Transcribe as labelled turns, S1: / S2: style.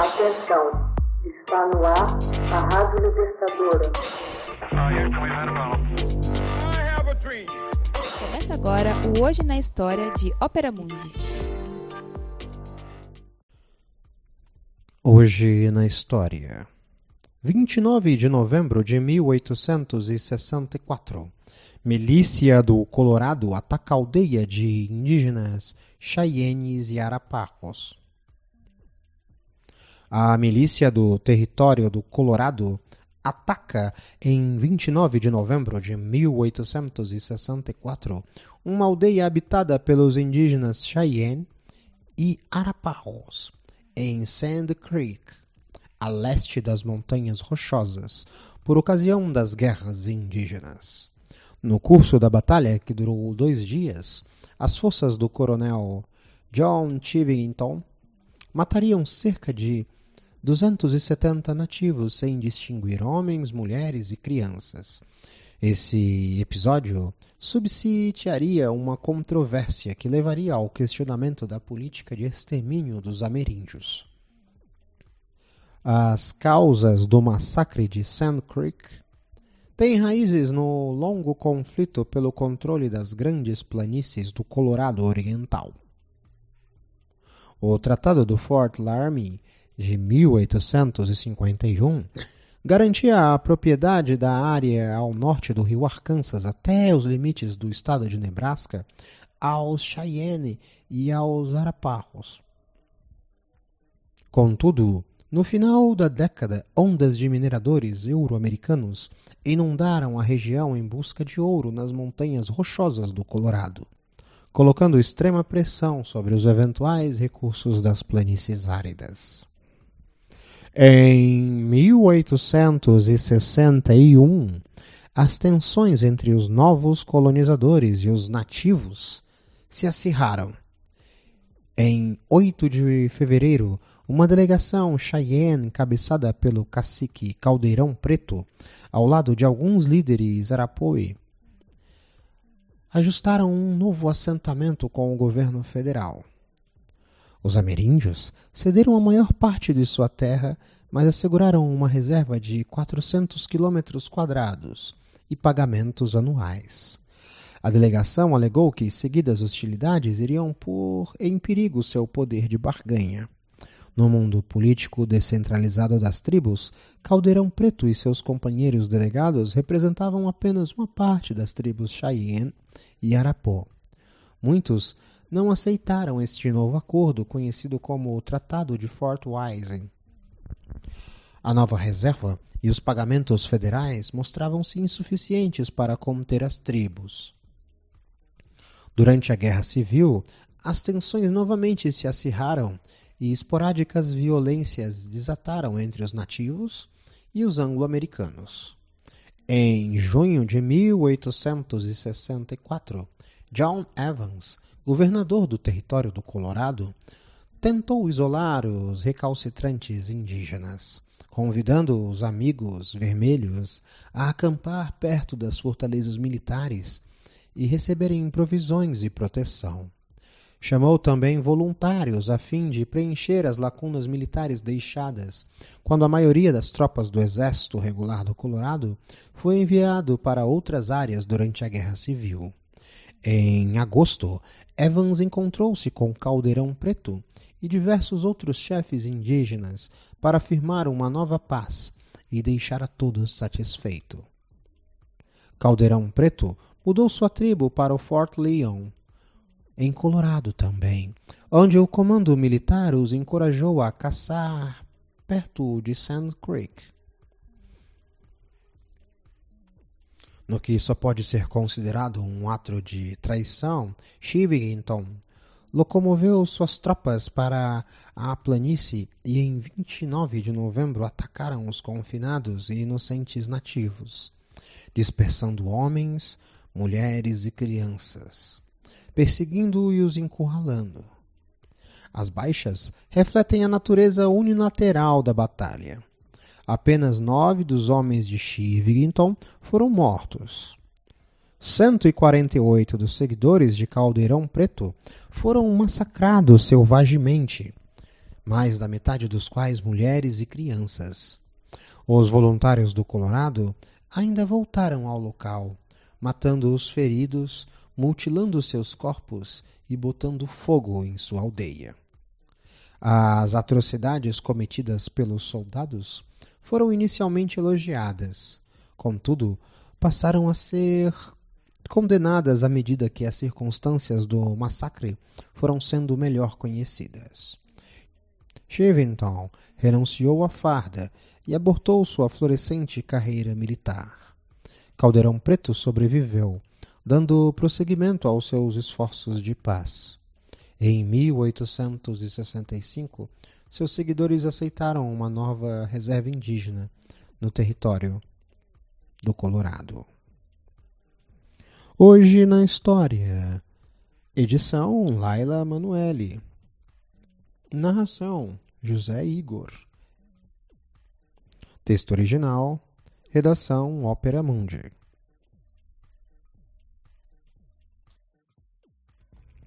S1: Atenção, está no ar a Rádio Libertadora.
S2: Começa agora o Hoje na História de Ópera Mundi.
S3: Hoje na História. 29 de novembro de 1864. Milícia do Colorado ataca aldeia de indígenas Cheyennes e Arapahos. A milícia do território do Colorado ataca em 29 de novembro de 1864 uma aldeia habitada pelos indígenas Cheyenne e Arapahos em Sand Creek, a leste das Montanhas Rochosas, por ocasião das guerras indígenas. No curso da batalha, que durou dois dias, as forças do coronel John Chivington matariam cerca de 270 nativos, sem distinguir homens, mulheres e crianças. Esse episódio subsidiaria uma controvérsia que levaria ao questionamento da política de extermínio dos ameríndios. As causas do massacre de Sand Creek têm raízes no longo conflito pelo controle das grandes planícies do Colorado Oriental. O Tratado do Fort Laramie de 1851 garantia a propriedade da área ao norte do rio Arkansas até os limites do estado de Nebraska aos Cheyenne e aos Arapahos. Contudo, no final da década, ondas de mineradores euro-americanos inundaram a região em busca de ouro nas montanhas rochosas do Colorado, colocando extrema pressão sobre os eventuais recursos das planícies áridas. Em 1861, as tensões entre os novos colonizadores e os nativos se acirraram. Em 8 de fevereiro, uma delegação Cheyenne, encabeçada pelo cacique Caldeirão Preto, ao lado de alguns líderes Arapuí, ajustaram um novo assentamento com o governo federal. Os ameríndios cederam a maior parte de sua terra, mas asseguraram uma reserva de 400 quilômetros quadrados e pagamentos anuais. A delegação alegou que, seguidas hostilidades, iriam pôr em perigo seu poder de barganha. No mundo político descentralizado das tribos, Caldeirão Preto e seus companheiros delegados representavam apenas uma parte das tribos Cheyenne e Arapó. Muitos não aceitaram este novo acordo, conhecido como o Tratado de Fort Wise. A nova reserva e os pagamentos federais mostravam-se insuficientes para conter as tribos. Durante a Guerra Civil, as tensões novamente se acirraram e esporádicas violências desataram entre os nativos e os anglo-americanos. Em junho de 1864, John Evans, governador do território do Colorado, tentou isolar os recalcitrantes indígenas, convidando os amigos vermelhos a acampar perto das fortalezas militares e receberem provisões e proteção. Chamou também voluntários a fim de preencher as lacunas militares deixadas quando a maioria das tropas do Exército Regular do Colorado foi enviado para outras áreas durante a Guerra Civil. Em agosto, Evans encontrou-se com Caldeirão Preto e diversos outros chefes indígenas para firmar uma nova paz e deixar a todos satisfeito. Caldeirão Preto mudou sua tribo para o Fort Leon, em Colorado também, onde o comando militar os encorajou a caçar perto de Sand Creek. No que só pode ser considerado um ato de traição, Chivington locomoveu suas tropas para a planície e em 29 de novembro atacaram os confinados e inocentes nativos, dispersando homens, mulheres e crianças perseguindo e os encurralando. As baixas refletem a natureza unilateral da batalha. Apenas nove dos homens de Shivington foram mortos. 148 dos seguidores de Caldeirão Preto foram massacrados selvagemente, mais da metade dos quais mulheres e crianças. Os voluntários do Colorado ainda voltaram ao local, matando os feridos, mutilando seus corpos e botando fogo em sua aldeia. As atrocidades cometidas pelos soldados foram inicialmente elogiadas, contudo, passaram a ser condenadas à medida que as circunstâncias do massacre foram sendo melhor conhecidas. Chivington renunciou à farda e abortou sua florescente carreira militar. Caldeirão Preto sobreviveu, dando prosseguimento aos seus esforços de paz. Em 1865, seus seguidores aceitaram uma nova reserva indígena no território do Colorado. Hoje na história. Edição Laila Manuele. Narração José Igor. Texto original. Redação Ópera Mundi.